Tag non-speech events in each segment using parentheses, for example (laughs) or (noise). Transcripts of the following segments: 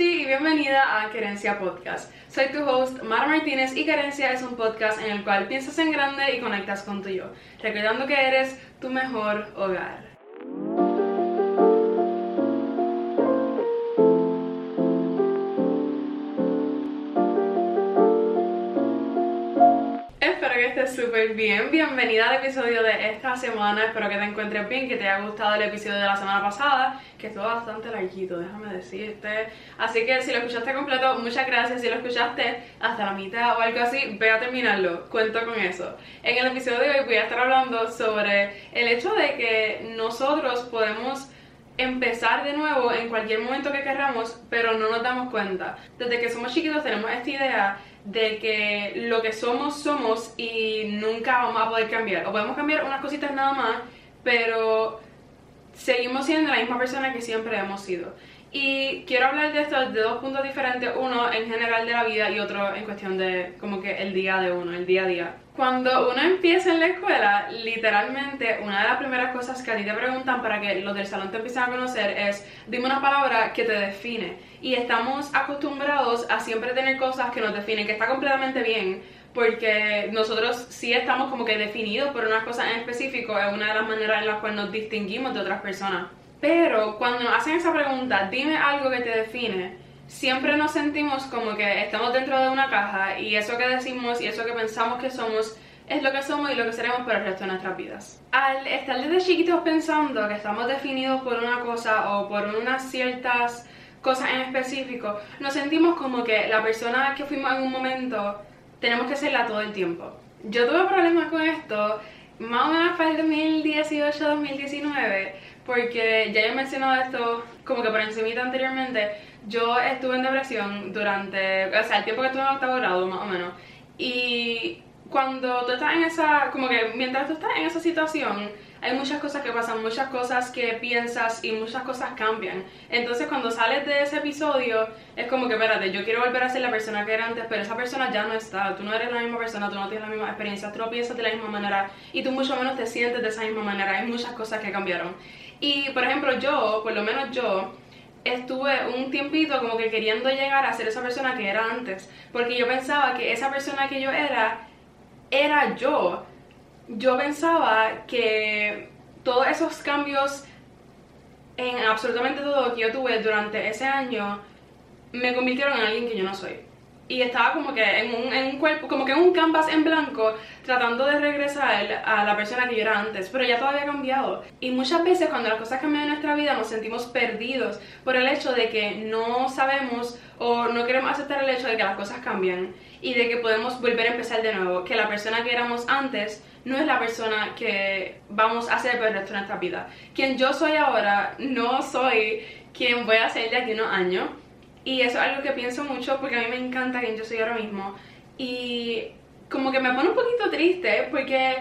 y bienvenida a Querencia Podcast. Soy tu host, Mara Martínez y Querencia es un podcast en el cual piensas en grande y conectas con tu yo, recordando que eres tu mejor hogar. Súper bien. Bienvenida al episodio de esta semana. Espero que te encuentres bien, que te haya gustado el episodio de la semana pasada, que estuvo bastante larguito, déjame decirte. Así que si lo escuchaste completo, muchas gracias. Si lo escuchaste hasta la mitad o algo así, ve a terminarlo. Cuento con eso. En el episodio de hoy voy a estar hablando sobre el hecho de que nosotros podemos empezar de nuevo en cualquier momento que queramos, pero no nos damos cuenta. Desde que somos chiquitos tenemos esta idea de que lo que somos somos y nunca vamos a poder cambiar. O podemos cambiar unas cositas nada más, pero seguimos siendo la misma persona que siempre hemos sido. Y quiero hablar de esto de dos puntos diferentes, uno en general de la vida y otro en cuestión de como que el día de uno, el día a día. Cuando uno empieza en la escuela, literalmente una de las primeras cosas que a ti te preguntan para que los del salón te empiecen a conocer es dime una palabra que te define. Y estamos acostumbrados a siempre tener cosas que nos definen, que está completamente bien, porque nosotros sí estamos como que definidos por unas cosas en específico, es una de las maneras en las cuales nos distinguimos de otras personas. Pero cuando nos hacen esa pregunta, dime algo que te define, siempre nos sentimos como que estamos dentro de una caja y eso que decimos y eso que pensamos que somos es lo que somos y lo que seremos por el resto de nuestras vidas. Al estar desde chiquitos pensando que estamos definidos por una cosa o por unas ciertas cosas en específico, nos sentimos como que la persona que fuimos en un momento tenemos que serla todo el tiempo. Yo tuve problemas con esto más o menos para el 2018-2019 porque ya he mencionado esto como que por encimita anteriormente, yo estuve en depresión durante, o sea, el tiempo que estuve en octavo grado más o menos, y cuando tú estás en esa, como que mientras tú estás en esa situación, hay muchas cosas que pasan, muchas cosas que piensas y muchas cosas cambian. Entonces cuando sales de ese episodio, es como que, espérate, yo quiero volver a ser la persona que era antes, pero esa persona ya no está, tú no eres la misma persona, tú no tienes la misma experiencia, tú no piensas de la misma manera y tú mucho menos te sientes de esa misma manera, hay muchas cosas que cambiaron. Y por ejemplo yo, por lo menos yo, estuve un tiempito como que queriendo llegar a ser esa persona que era antes, porque yo pensaba que esa persona que yo era, era yo. Yo pensaba que todos esos cambios en absolutamente todo que yo tuve durante ese año me convirtieron en alguien que yo no soy y estaba como que en un, en un cuerpo, como que en un canvas en blanco, tratando de regresar a la persona que yo era antes, pero ya todo había cambiado. Y muchas veces cuando las cosas cambian en nuestra vida nos sentimos perdidos por el hecho de que no sabemos o no queremos aceptar el hecho de que las cosas cambian y de que podemos volver a empezar de nuevo, que la persona que éramos antes no es la persona que vamos a ser por el resto de nuestra vida. Quien yo soy ahora no soy quien voy a ser de aquí unos años y eso es algo que pienso mucho porque a mí me encanta quien yo soy ahora mismo. Y como que me pone un poquito triste porque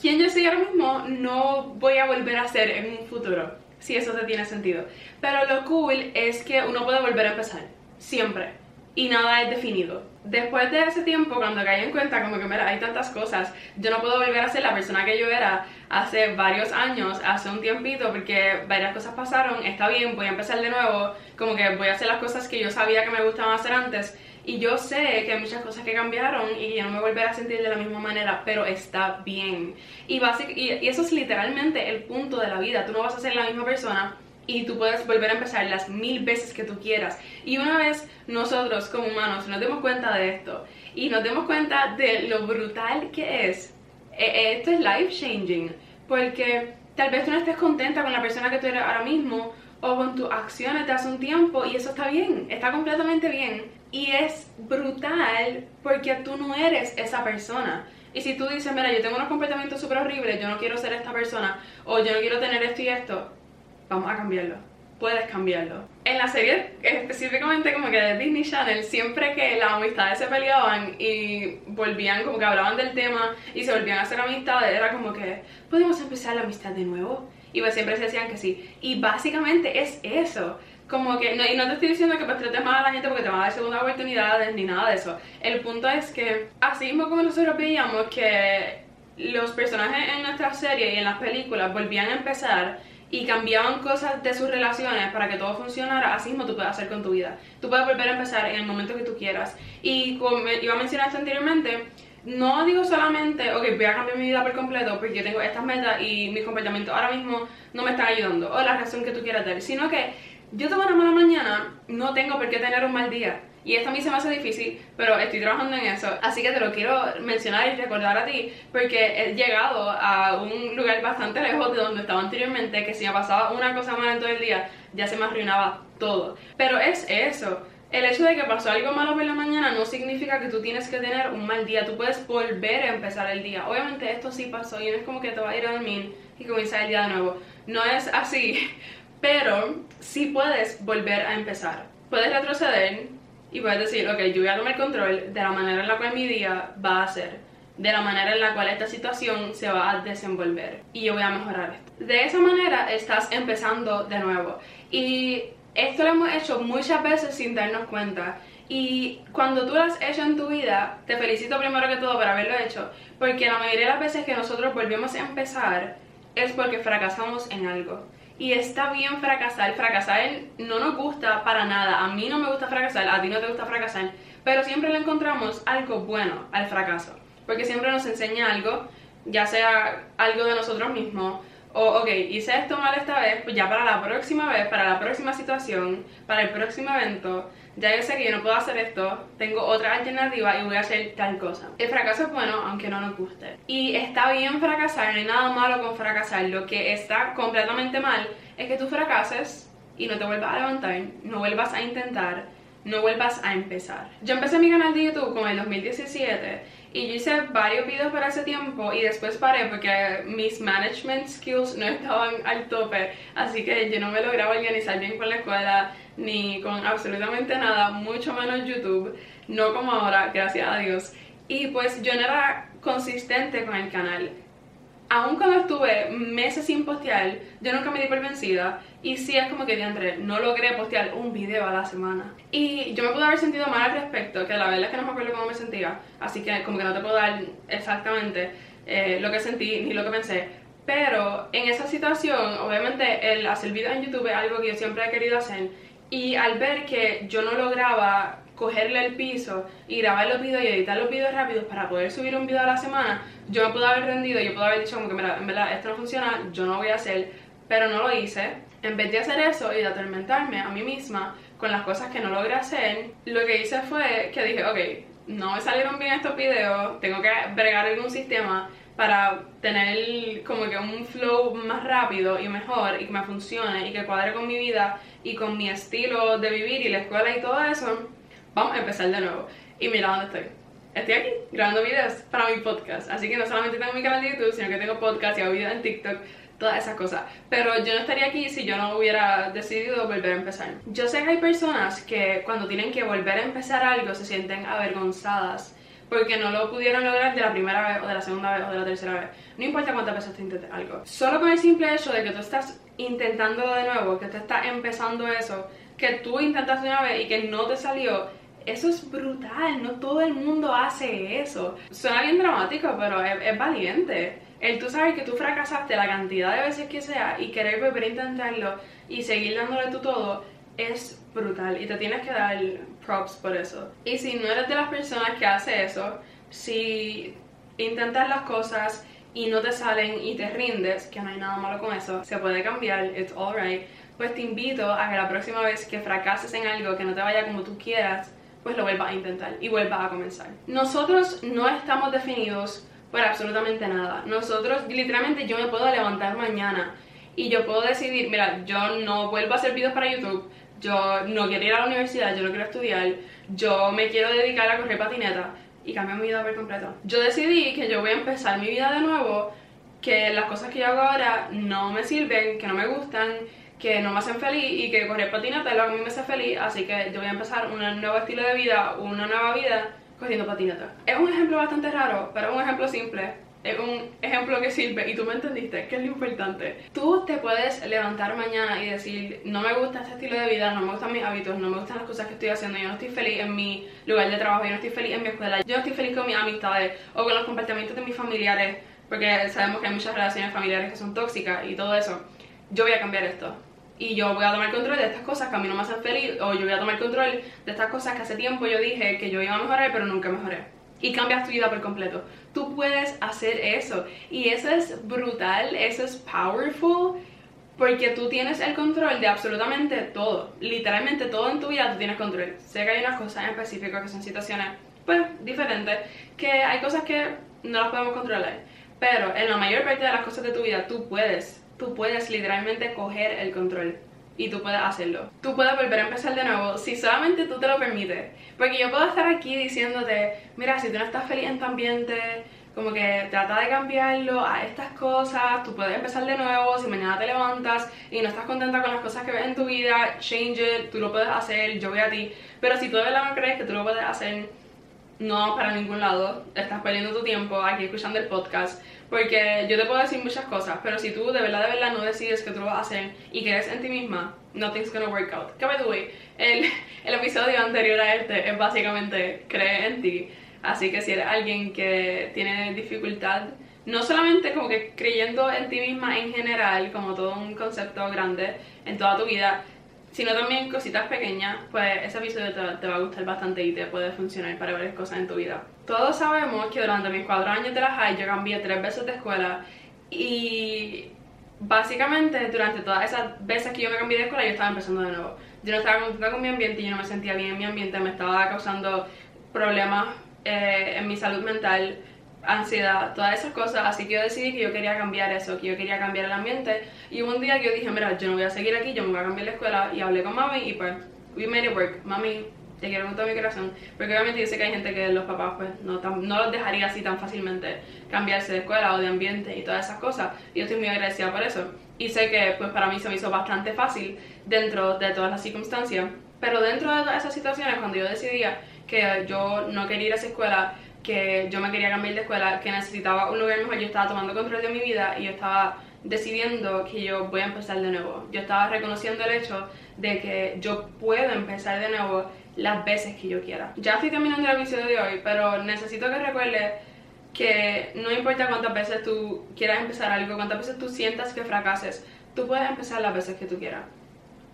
quien yo soy ahora mismo no voy a volver a ser en un futuro. Si eso te tiene sentido. Pero lo cool es que uno puede volver a empezar. Siempre y nada es definido. Después de ese tiempo, cuando caí en cuenta como que, mira, hay tantas cosas, yo no puedo volver a ser la persona que yo era hace varios años, hace un tiempito, porque varias cosas pasaron, está bien, voy a empezar de nuevo, como que voy a hacer las cosas que yo sabía que me gustaban hacer antes, y yo sé que hay muchas cosas que cambiaron y que no me volveré a sentir de la misma manera, pero está bien. Y, y eso es literalmente el punto de la vida, tú no vas a ser la misma persona y tú puedes volver a empezar las mil veces que tú quieras. Y una vez nosotros como humanos nos demos cuenta de esto y nos demos cuenta de lo brutal que es, eh, eh, esto es life changing, porque tal vez tú no estés contenta con la persona que tú eres ahora mismo o con tus acciones de hace un tiempo y eso está bien, está completamente bien. Y es brutal porque tú no eres esa persona. Y si tú dices, mira, yo tengo unos comportamientos súper horribles, yo no quiero ser esta persona, o yo no quiero tener esto y esto, vamos a cambiarlo. Puedes cambiarlo. En la serie, específicamente como que de Disney Channel, siempre que las amistades se peleaban y volvían, como que hablaban del tema y se volvían a hacer amistades, era como que, ¿podemos empezar la amistad de nuevo? Y pues siempre se decían que sí. Y básicamente es eso. Como que, no, y no te estoy diciendo que pues trates mal a la gente porque te van a dar segunda oportunidades ni nada de eso. El punto es que, así mismo como nosotros veíamos que los personajes en nuestra serie y en las películas volvían a empezar y cambiaban cosas de sus relaciones para que todo funcionara, así mismo tú puedes hacer con tu vida. Tú puedes volver a empezar en el momento que tú quieras. Y como iba a mencionar esto anteriormente, no digo solamente, ok, voy a cambiar mi vida por completo porque tengo estas metas y mi comportamiento ahora mismo no me están ayudando, o la razón que tú quieras dar, sino que yo tengo una mala mañana, no tengo por qué tener un mal día. Y esto a mí se me hace difícil, pero estoy trabajando en eso. Así que te lo quiero mencionar y recordar a ti, porque he llegado a un lugar bastante lejos de donde estaba anteriormente, que si me pasaba una cosa mala en todo el día, ya se me arruinaba todo. Pero es eso. El hecho de que pasó algo malo por la mañana no significa que tú tienes que tener un mal día. Tú puedes volver a empezar el día. Obviamente esto sí pasó y no es como que te va a ir a dormir y comenzar el día de nuevo. No es así. (laughs) Pero sí puedes volver a empezar. Puedes retroceder, y puedes decir, ok, yo voy a tomar control de la manera en la cual mi día va a ser, de la manera en la cual esta situación se va a desenvolver y yo voy a mejorar esto. De esa manera estás empezando de nuevo y esto lo hemos hecho muchas veces sin darnos cuenta. Y cuando tú lo has hecho en tu vida, te felicito primero que todo por haberlo hecho, porque la mayoría de las veces que nosotros volvemos a empezar es porque fracasamos en algo. Y está bien fracasar. Fracasar no nos gusta para nada. A mí no me gusta fracasar, a ti no te gusta fracasar. Pero siempre le encontramos algo bueno al fracaso. Porque siempre nos enseña algo, ya sea algo de nosotros mismos. O, ok, hice esto mal esta vez, pues ya para la próxima vez, para la próxima situación, para el próximo evento, ya yo sé que yo no puedo hacer esto, tengo otra alternativa y voy a hacer tal cosa. El fracaso es bueno, aunque no nos guste. Y está bien fracasar, no hay nada malo con fracasar. Lo que está completamente mal es que tú fracases y no te vuelvas a levantar, no vuelvas a intentar, no vuelvas a empezar. Yo empecé mi canal de YouTube como en el 2017 y yo hice varios videos para ese tiempo y después paré porque mis management skills no estaban al tope, así que yo no me lograba organizar bien con la escuela ni con absolutamente nada, mucho menos YouTube, no como ahora, gracias a Dios. Y pues yo no era consistente con el canal aun cuando estuve meses sin postear, yo nunca me di por vencida. Y sí es como que diantre, no logré postear un video a la semana. Y yo me pude haber sentido mal al respecto, que la verdad es que no me acuerdo cómo me sentía. Así que como que no te puedo dar exactamente eh, lo que sentí ni lo que pensé. Pero en esa situación, obviamente el hacer videos en YouTube es algo que yo siempre he querido hacer. Y al ver que yo no lograba cogerle el piso y grabar los videos y editar los videos rápidos para poder subir un video a la semana, yo me pude haber rendido, yo pude haber dicho como que mira, en verdad esto no funciona, yo no lo voy a hacer, pero no lo hice. En vez de hacer eso y de atormentarme a mí misma con las cosas que no logré hacer, lo que hice fue que dije, ok, no me salieron bien estos videos, tengo que bregar algún sistema para tener como que un flow más rápido y mejor y que me funcione y que cuadre con mi vida y con mi estilo de vivir y la escuela y todo eso vamos a empezar de nuevo. Y mira dónde estoy. Estoy aquí grabando videos para mi podcast. Así que no solamente tengo mi canal de YouTube, sino que tengo podcast y hago videos en TikTok, todas esas cosas. Pero yo no estaría aquí si yo no hubiera decidido volver a empezar. Yo sé que hay personas que cuando tienen que volver a empezar algo se sienten avergonzadas porque no lo pudieron lograr de la primera vez o de la segunda vez o de la tercera vez. No importa cuántas veces te intentes algo. Solo con el simple hecho de que tú estás intentándolo de nuevo, que tú estás empezando eso, que tú intentaste una vez y que no te salió, eso es brutal, no todo el mundo hace eso. Suena bien dramático, pero es, valiente. El tú sabes que tú fracasaste la cantidad de veces que sea y querer volver a intentarlo y seguir dándole tu todo es brutal y te tienes que dar props por eso. Y si no eres de las personas que hace eso, si intentas las cosas y no te salen y te rindes, que no hay nada malo con eso, se puede cambiar, it's alright, pues te invito a que la próxima vez que fracases en algo que no te vaya como tú quieras, pues lo vuelvas a intentar y vuelvas a comenzar. Nosotros no estamos definidos por absolutamente nada. Nosotros, literalmente, yo me puedo levantar mañana y yo puedo decidir, mira, yo no vuelvo a hacer videos para YouTube, yo no quiero ir a la universidad, yo no quiero estudiar, yo me quiero dedicar a correr patineta y cambiar mi vida por completo. Yo decidí que yo voy a empezar mi vida de nuevo, que las cosas que yo hago ahora no me sirven, que no me gustan, que no me hacen feliz y que correr patineta es lo que a mí me hace feliz, así que yo voy a empezar un nuevo estilo de vida, una nueva vida corriendo patineta. Es un ejemplo bastante raro, pero es un ejemplo simple. Es un ejemplo que sirve y tú me entendiste, que es lo importante. Tú te puedes levantar mañana y decir, no me gusta este estilo de vida, no me gustan mis hábitos, no me gustan las cosas que estoy haciendo, yo no estoy feliz en mi lugar de trabajo, yo no estoy feliz en mi escuela, yo no estoy feliz con mis amistades o con los comportamientos de mis familiares, porque sabemos que hay muchas relaciones familiares que son tóxicas y todo eso yo voy a cambiar esto. Y yo voy a tomar control de estas cosas que a mí no me hacen feliz, o yo voy a tomar control de estas cosas que hace tiempo yo dije que yo iba a mejorar, pero nunca mejoré. Y cambias tu vida por completo. Tú puedes hacer eso. Y eso es brutal, eso es powerful, porque tú tienes el control de absolutamente todo. Literalmente todo en tu vida tú tienes control. Sé que hay unas cosas en específico que son situaciones, pues, diferentes, que hay cosas que no las podemos controlar. Pero en la mayor parte de las cosas de tu vida tú puedes tú puedes literalmente coger el control y tú puedes hacerlo. Tú puedes volver a empezar de nuevo si solamente tú te lo permites. Porque yo puedo estar aquí diciéndote, mira, si tú no estás feliz en tu ambiente, como que trata de cambiarlo a estas cosas, tú puedes empezar de nuevo, si mañana te levantas y no estás contenta con las cosas que ves en tu vida, change it, tú lo puedes hacer, yo voy a ti. Pero si tú de verdad no crees que tú lo puedes hacer, no para ningún lado, estás perdiendo tu tiempo aquí escuchando el podcast porque yo te puedo decir muchas cosas, pero si tú de verdad, de verdad no decides que tú lo vas a hacer y crees en ti misma, nothing's gonna work out. Que by the way, el, el episodio anterior a este es básicamente cree en ti. Así que si eres alguien que tiene dificultad, no solamente como que creyendo en ti misma en general, como todo un concepto grande en toda tu vida, sino también cositas pequeñas, pues ese episodio te, va a gustar bastante y te puede funcionar para varias cosas en tu vida. Todos sabemos que durante mis cuatro años de la high yo cambié tres veces de escuela y básicamente durante todas esas veces que yo me cambié de escuela yo estaba empezando de nuevo. Yo no estaba contenta con mi ambiente, yo no me sentía bien en mi ambiente, me estaba causando problemas eh, en mi salud mental ansiedad, todas esas cosas, así que yo decidí que yo quería cambiar eso, que yo quería cambiar el ambiente. Y un día que yo dije, mira, yo no voy a seguir aquí, yo me voy a cambiar la escuela y hablé con mami y pues, we made it work, mami, te quiero con todo mi corazón, porque obviamente yo sé que hay gente que los papás pues no, no los dejaría así tan fácilmente cambiarse de escuela o de ambiente y todas esas cosas. Y yo estoy muy agradecida por eso. Y sé que pues para mí se me hizo bastante fácil dentro de todas las circunstancias, pero dentro de todas esas situaciones cuando yo decidía que yo no quería ir a esa escuela que yo me quería cambiar de escuela, que necesitaba un lugar mejor, yo estaba tomando control de mi vida y yo estaba decidiendo que yo voy a empezar de nuevo. Yo estaba reconociendo el hecho de que yo puedo empezar de nuevo las veces que yo quiera. Ya estoy terminando el episodio de hoy, pero necesito que recuerdes que no importa cuántas veces tú quieras empezar algo, cuántas veces tú sientas que fracases, tú puedes empezar las veces que tú quieras.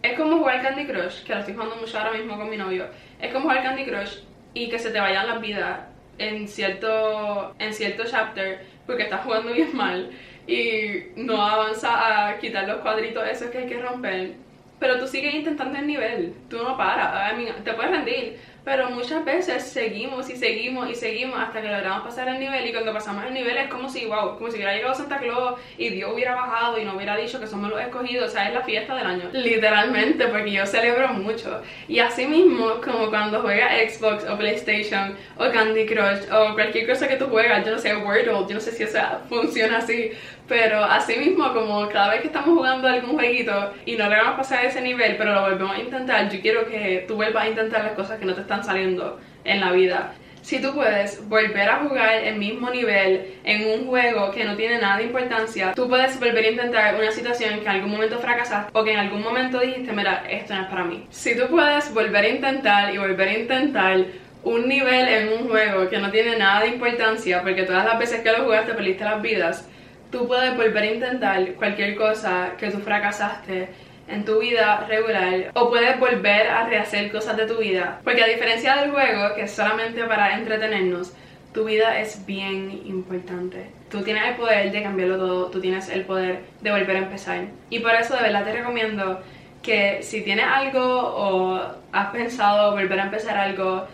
Es como jugar Candy Crush, que lo estoy jugando mucho ahora mismo con mi novio. Es como jugar Candy Crush y que se te vayan las vidas en cierto, en cierto chapter porque estás jugando bien mal y no avanza a quitar los cuadritos esos que hay que romper. Pero tú sigues intentando el nivel, tú no paras, te puedes rendir, pero muchas veces seguimos y seguimos y seguimos hasta que logramos pasar el nivel y cuando pasamos el nivel es como si, wow, como si hubiera llegado Santa Claus y Dios hubiera bajado y no hubiera dicho que somos los escogidos, o sea, es la fiesta del año. Literalmente, porque yo celebro mucho. Y así mismo, como cuando juegas Xbox o PlayStation o Candy Crush o cualquier cosa que tú juegas, yo no sé, Wordle, yo no sé si eso funciona así, pero así mismo, como cada vez que estamos jugando algún jueguito y no logramos pasar ese nivel, pero lo volvemos a intentar, yo quiero que tú vuelvas a intentar las cosas que no te están saliendo en la vida. Si tú puedes volver a jugar el mismo nivel en un juego que no tiene nada de importancia, tú puedes volver a intentar una situación que en algún momento fracasaste o que en algún momento dijiste, mira, esto no es para mí. Si tú puedes volver a intentar y volver a intentar un nivel en un juego que no tiene nada de importancia, porque todas las veces que lo jugaste perdiste las vidas, tú puedes volver a intentar cualquier cosa que tú fracasaste en tu vida regular o puedes volver a rehacer cosas de tu vida. Porque a diferencia del juego, que es solamente para entretenernos, tu vida es bien importante. Tú tienes el poder de cambiarlo todo, tú tienes el poder de volver a empezar. Y por eso de verdad te recomiendo que si tienes algo o has pensado volver a empezar algo,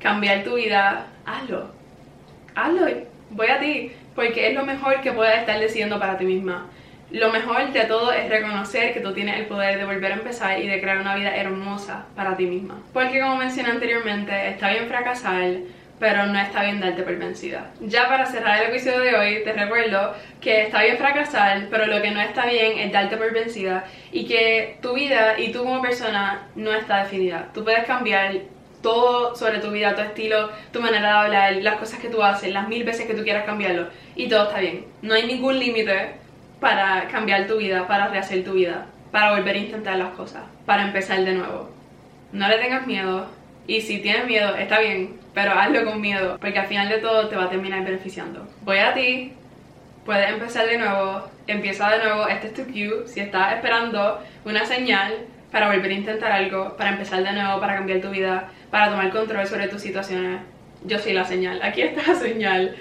cambiar tu vida, hazlo. Hazlo, voy a ti, porque es lo mejor que puedes estar decidiendo para ti misma. Lo mejor de todo es reconocer que tú tienes el poder de volver a empezar y de crear una vida hermosa para ti misma. Porque como mencioné anteriormente, está bien fracasar, pero no está bien darte por vencida. Ya para cerrar el episodio de hoy, te recuerdo que está bien fracasar, pero lo que no está bien es darte por vencida y que tu vida y tú como persona no está definida. Tú puedes cambiar todo sobre tu vida, tu estilo, tu manera de hablar, las cosas que tú haces, las mil veces que tú quieras cambiarlo y todo está bien. No hay ningún límite para cambiar tu vida, para rehacer tu vida, para volver a intentar las cosas, para empezar de nuevo. No le tengas miedo y si tienes miedo, está bien, pero hazlo con miedo, porque al final de todo te va a terminar beneficiando. Voy a ti, puedes empezar de nuevo, empieza de nuevo, este es tu cue, si estás esperando una señal para volver a intentar algo, para empezar de nuevo, para cambiar tu vida, para tomar control sobre tus situaciones, yo soy la señal, aquí está la señal,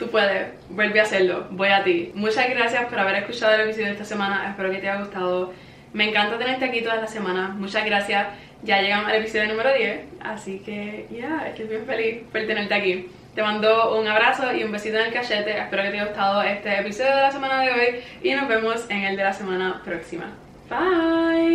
tú puedes, vuelve a hacerlo, voy a ti. Muchas gracias por haber escuchado el episodio de esta semana, espero que te haya gustado. Me encanta tenerte aquí todas las semanas, muchas gracias. Ya llegamos al episodio número 10, así que ya, estoy bien feliz por tenerte aquí. Te mando un abrazo y un besito en el cachete. Espero que te haya gustado este episodio de la semana de hoy y nos vemos en el de la semana próxima. Bye.